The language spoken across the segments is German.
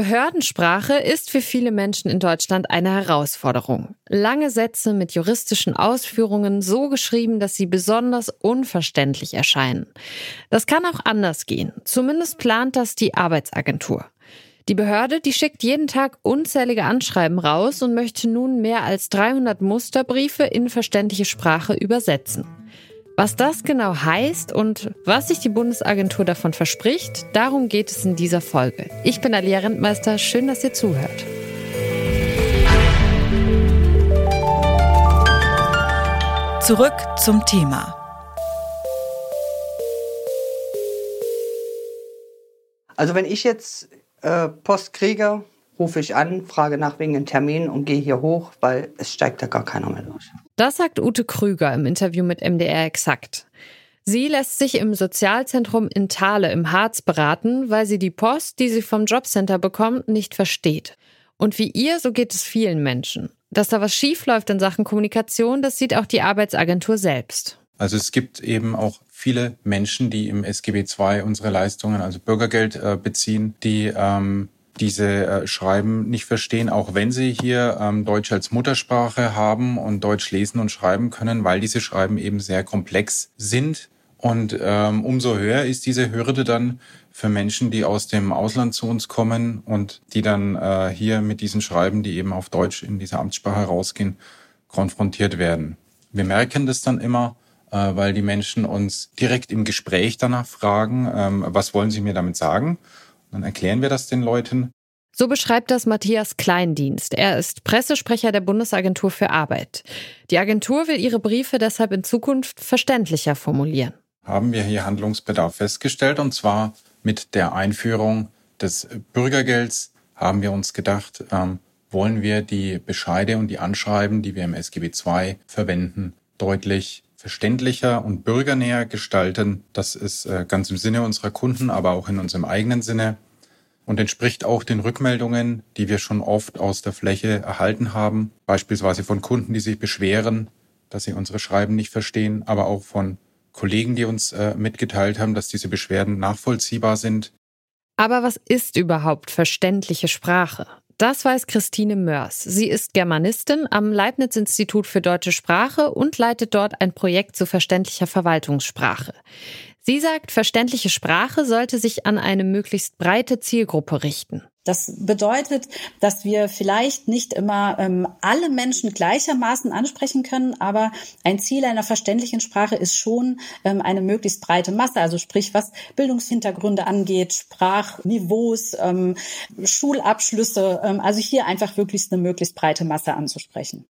Behördensprache ist für viele Menschen in Deutschland eine Herausforderung. Lange Sätze mit juristischen Ausführungen so geschrieben, dass sie besonders unverständlich erscheinen. Das kann auch anders gehen. Zumindest plant das die Arbeitsagentur. Die Behörde, die schickt jeden Tag unzählige Anschreiben raus und möchte nun mehr als 300 Musterbriefe in verständliche Sprache übersetzen. Was das genau heißt und was sich die Bundesagentur davon verspricht, darum geht es in dieser Folge. Ich bin Alia Rentmeister, schön, dass ihr zuhört. Zurück zum Thema. Also wenn ich jetzt äh, Post kriege, rufe ich an, frage nach wegen einem Termin und gehe hier hoch, weil es steigt da gar keiner mehr durch. Das sagt Ute Krüger im Interview mit MDR Exakt. Sie lässt sich im Sozialzentrum in Thale im Harz beraten, weil sie die Post, die sie vom Jobcenter bekommt, nicht versteht. Und wie ihr, so geht es vielen Menschen. Dass da was schief läuft in Sachen Kommunikation, das sieht auch die Arbeitsagentur selbst. Also es gibt eben auch viele Menschen, die im SGB II unsere Leistungen, also Bürgergeld äh, beziehen, die ähm, diese äh, Schreiben nicht verstehen, auch wenn sie hier ähm, Deutsch als Muttersprache haben und Deutsch lesen und schreiben können, weil diese Schreiben eben sehr komplex sind. Und ähm, umso höher ist diese Hürde dann für Menschen, die aus dem Ausland zu uns kommen und die dann äh, hier mit diesen Schreiben, die eben auf Deutsch in dieser Amtssprache rausgehen, konfrontiert werden. Wir merken das dann immer, äh, weil die Menschen uns direkt im Gespräch danach fragen, ähm, was wollen Sie mir damit sagen? Dann erklären wir das den Leuten. So beschreibt das Matthias Kleindienst. Er ist Pressesprecher der Bundesagentur für Arbeit. Die Agentur will ihre Briefe deshalb in Zukunft verständlicher formulieren. Haben wir hier Handlungsbedarf festgestellt und zwar mit der Einführung des Bürgergelds haben wir uns gedacht, ähm, wollen wir die Bescheide und die Anschreiben, die wir im SGB II verwenden, deutlich verständlicher und bürgernäher gestalten. Das ist äh, ganz im Sinne unserer Kunden, aber auch in unserem eigenen Sinne und entspricht auch den Rückmeldungen, die wir schon oft aus der Fläche erhalten haben, beispielsweise von Kunden, die sich beschweren, dass sie unsere Schreiben nicht verstehen, aber auch von Kollegen, die uns äh, mitgeteilt haben, dass diese Beschwerden nachvollziehbar sind. Aber was ist überhaupt verständliche Sprache? Das weiß Christine Mörs. Sie ist Germanistin am Leibniz-Institut für deutsche Sprache und leitet dort ein Projekt zu verständlicher Verwaltungssprache. Sie sagt, verständliche Sprache sollte sich an eine möglichst breite Zielgruppe richten. Das bedeutet, dass wir vielleicht nicht immer ähm, alle Menschen gleichermaßen ansprechen können, aber ein Ziel einer verständlichen Sprache ist schon ähm, eine möglichst breite Masse, also sprich, was Bildungshintergründe angeht, Sprachniveaus, ähm, Schulabschlüsse, ähm, also hier einfach wirklich eine möglichst breite Masse anzusprechen.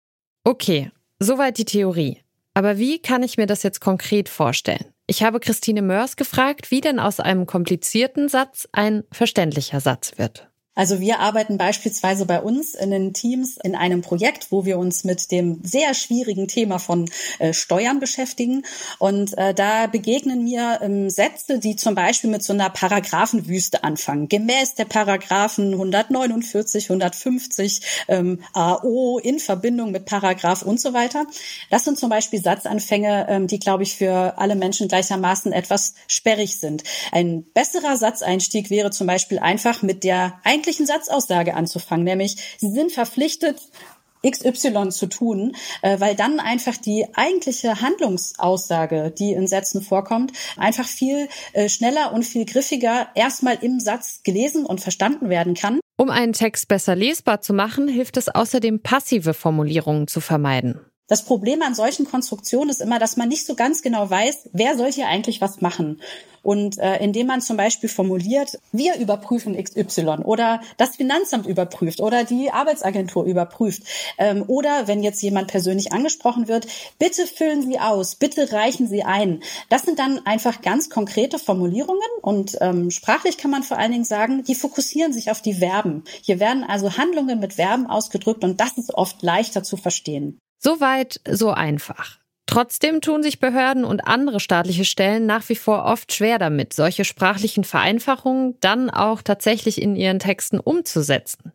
Okay, soweit die Theorie. Aber wie kann ich mir das jetzt konkret vorstellen? Ich habe Christine Mörs gefragt, wie denn aus einem komplizierten Satz ein verständlicher Satz wird. Also wir arbeiten beispielsweise bei uns in den Teams in einem Projekt, wo wir uns mit dem sehr schwierigen Thema von äh, Steuern beschäftigen. Und äh, da begegnen mir ähm, Sätze, die zum Beispiel mit so einer Paragraphenwüste anfangen. Gemäß der Paragraphen 149, 150 ähm, AO in Verbindung mit Paragraph und so weiter. Das sind zum Beispiel Satzanfänge, ähm, die, glaube ich, für alle Menschen gleichermaßen etwas sperrig sind. Ein besserer Satzeinstieg wäre zum Beispiel einfach mit der eigentlich eigentlichen Satzaussage anzufangen, nämlich sie sind verpflichtet, XY zu tun, äh, weil dann einfach die eigentliche Handlungsaussage, die in Sätzen vorkommt, einfach viel äh, schneller und viel griffiger erstmal im Satz gelesen und verstanden werden kann. Um einen Text besser lesbar zu machen, hilft es außerdem, passive Formulierungen zu vermeiden. Das Problem an solchen Konstruktionen ist immer, dass man nicht so ganz genau weiß, wer soll hier eigentlich was machen. Und äh, indem man zum Beispiel formuliert, wir überprüfen XY oder das Finanzamt überprüft oder die Arbeitsagentur überprüft ähm, oder wenn jetzt jemand persönlich angesprochen wird, bitte füllen Sie aus, bitte reichen Sie ein. Das sind dann einfach ganz konkrete Formulierungen und ähm, sprachlich kann man vor allen Dingen sagen, die fokussieren sich auf die Verben. Hier werden also Handlungen mit Verben ausgedrückt und das ist oft leichter zu verstehen. So weit, so einfach. Trotzdem tun sich Behörden und andere staatliche Stellen nach wie vor oft schwer damit, solche sprachlichen Vereinfachungen dann auch tatsächlich in ihren Texten umzusetzen.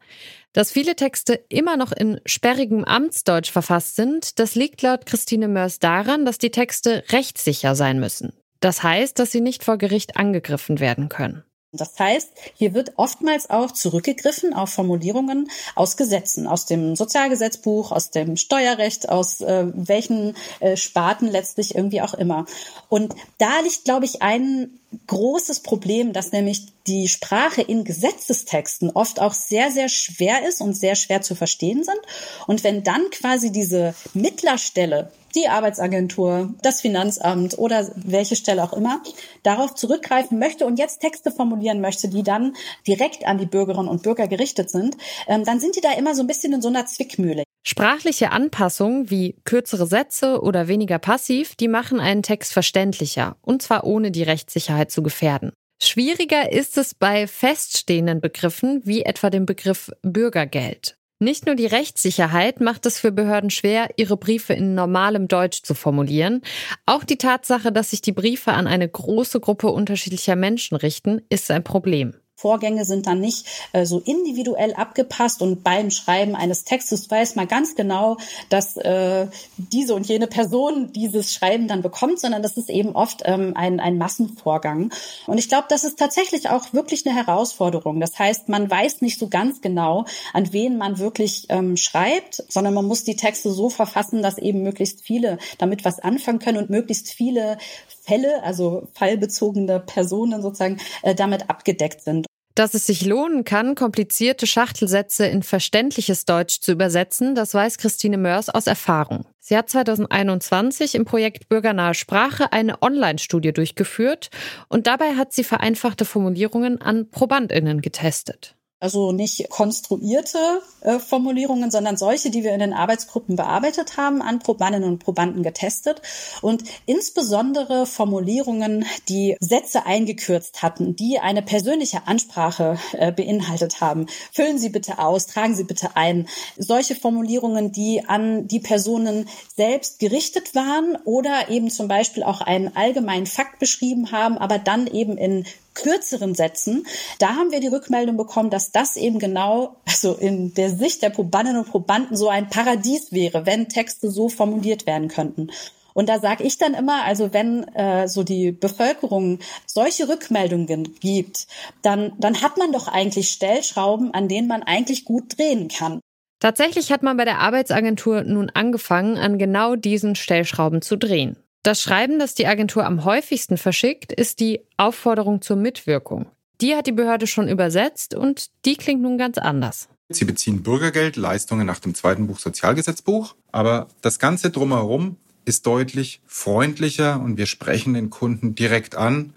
Dass viele Texte immer noch in sperrigem Amtsdeutsch verfasst sind, das liegt laut Christine Mörs daran, dass die Texte rechtssicher sein müssen. Das heißt, dass sie nicht vor Gericht angegriffen werden können. Das heißt, hier wird oftmals auch zurückgegriffen auf Formulierungen aus Gesetzen, aus dem Sozialgesetzbuch, aus dem Steuerrecht, aus äh, welchen äh, Sparten letztlich irgendwie auch immer. Und da liegt, glaube ich, ein großes Problem, dass nämlich die Sprache in Gesetzestexten oft auch sehr, sehr schwer ist und sehr schwer zu verstehen sind. Und wenn dann quasi diese Mittlerstelle die Arbeitsagentur, das Finanzamt oder welche Stelle auch immer darauf zurückgreifen möchte und jetzt Texte formulieren möchte, die dann direkt an die Bürgerinnen und Bürger gerichtet sind, ähm, dann sind die da immer so ein bisschen in so einer Zwickmühle. Sprachliche Anpassungen wie kürzere Sätze oder weniger passiv, die machen einen Text verständlicher und zwar ohne die Rechtssicherheit zu gefährden. Schwieriger ist es bei feststehenden Begriffen wie etwa dem Begriff Bürgergeld. Nicht nur die Rechtssicherheit macht es für Behörden schwer, ihre Briefe in normalem Deutsch zu formulieren. Auch die Tatsache, dass sich die Briefe an eine große Gruppe unterschiedlicher Menschen richten, ist ein Problem. Vorgänge sind dann nicht äh, so individuell abgepasst und beim Schreiben eines Textes weiß man ganz genau, dass äh, diese und jene Person dieses Schreiben dann bekommt, sondern das ist eben oft ähm, ein, ein Massenvorgang. Und ich glaube, das ist tatsächlich auch wirklich eine Herausforderung. Das heißt, man weiß nicht so ganz genau, an wen man wirklich ähm, schreibt, sondern man muss die Texte so verfassen, dass eben möglichst viele damit was anfangen können und möglichst viele Fälle, also fallbezogene Personen sozusagen, äh, damit abgedeckt sind. Dass es sich lohnen kann, komplizierte Schachtelsätze in verständliches Deutsch zu übersetzen, das weiß Christine Mörs aus Erfahrung. Sie hat 2021 im Projekt Bürgernahe Sprache eine Online-Studie durchgeführt und dabei hat sie vereinfachte Formulierungen an Probandinnen getestet. Also nicht konstruierte äh, Formulierungen, sondern solche, die wir in den Arbeitsgruppen bearbeitet haben, an Probandinnen und Probanden getestet. Und insbesondere Formulierungen, die Sätze eingekürzt hatten, die eine persönliche Ansprache äh, beinhaltet haben. Füllen Sie bitte aus, tragen Sie bitte ein. Solche Formulierungen, die an die Personen selbst gerichtet waren oder eben zum Beispiel auch einen allgemeinen Fakt beschrieben haben, aber dann eben in kürzeren Sätzen, da haben wir die Rückmeldung bekommen, dass das eben genau, also in der Sicht der Probandinnen und Probanden so ein Paradies wäre, wenn Texte so formuliert werden könnten. Und da sage ich dann immer, also wenn äh, so die Bevölkerung solche Rückmeldungen gibt, dann, dann hat man doch eigentlich Stellschrauben, an denen man eigentlich gut drehen kann. Tatsächlich hat man bei der Arbeitsagentur nun angefangen, an genau diesen Stellschrauben zu drehen. Das Schreiben, das die Agentur am häufigsten verschickt, ist die Aufforderung zur Mitwirkung. Die hat die Behörde schon übersetzt und die klingt nun ganz anders. Sie beziehen Bürgergeld, Leistungen nach dem zweiten Buch Sozialgesetzbuch, aber das Ganze drumherum ist deutlich freundlicher und wir sprechen den Kunden direkt an.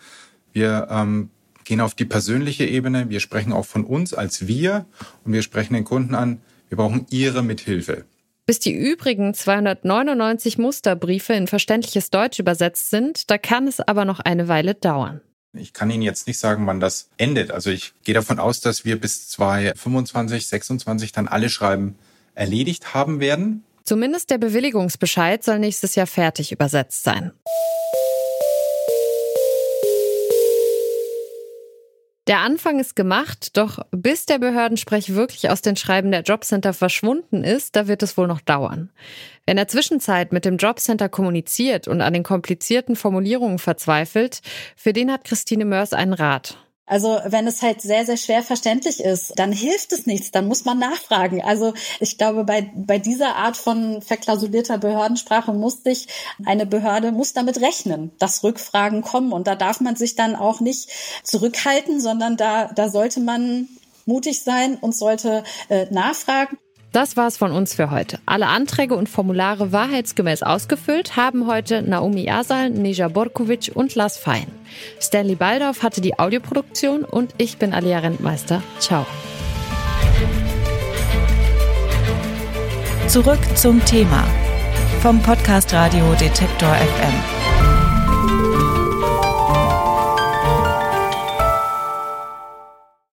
Wir ähm, gehen auf die persönliche Ebene, wir sprechen auch von uns als wir und wir sprechen den Kunden an, wir brauchen Ihre Mithilfe. Bis die übrigen 299 Musterbriefe in verständliches Deutsch übersetzt sind, da kann es aber noch eine Weile dauern. Ich kann Ihnen jetzt nicht sagen, wann das endet. Also ich gehe davon aus, dass wir bis 2025, 26 dann alle Schreiben erledigt haben werden. Zumindest der Bewilligungsbescheid soll nächstes Jahr fertig übersetzt sein. Der Anfang ist gemacht, doch bis der Behördensprech wirklich aus den Schreiben der Jobcenter verschwunden ist, da wird es wohl noch dauern. Wer in der Zwischenzeit mit dem Jobcenter kommuniziert und an den komplizierten Formulierungen verzweifelt, für den hat Christine Mörs einen Rat. Also wenn es halt sehr, sehr schwer verständlich ist, dann hilft es nichts, dann muss man nachfragen. Also ich glaube, bei, bei dieser Art von verklausulierter Behördensprache muss sich eine Behörde, muss damit rechnen, dass Rückfragen kommen. Und da darf man sich dann auch nicht zurückhalten, sondern da, da sollte man mutig sein und sollte äh, nachfragen. Das war's von uns für heute. Alle Anträge und Formulare wahrheitsgemäß ausgefüllt haben heute Naomi Asal, Neja Borkovic und Lars Fein. Stanley Baldorf hatte die Audioproduktion und ich bin Alia Rentmeister. Ciao. Zurück zum Thema vom Podcast Radio Detektor FM.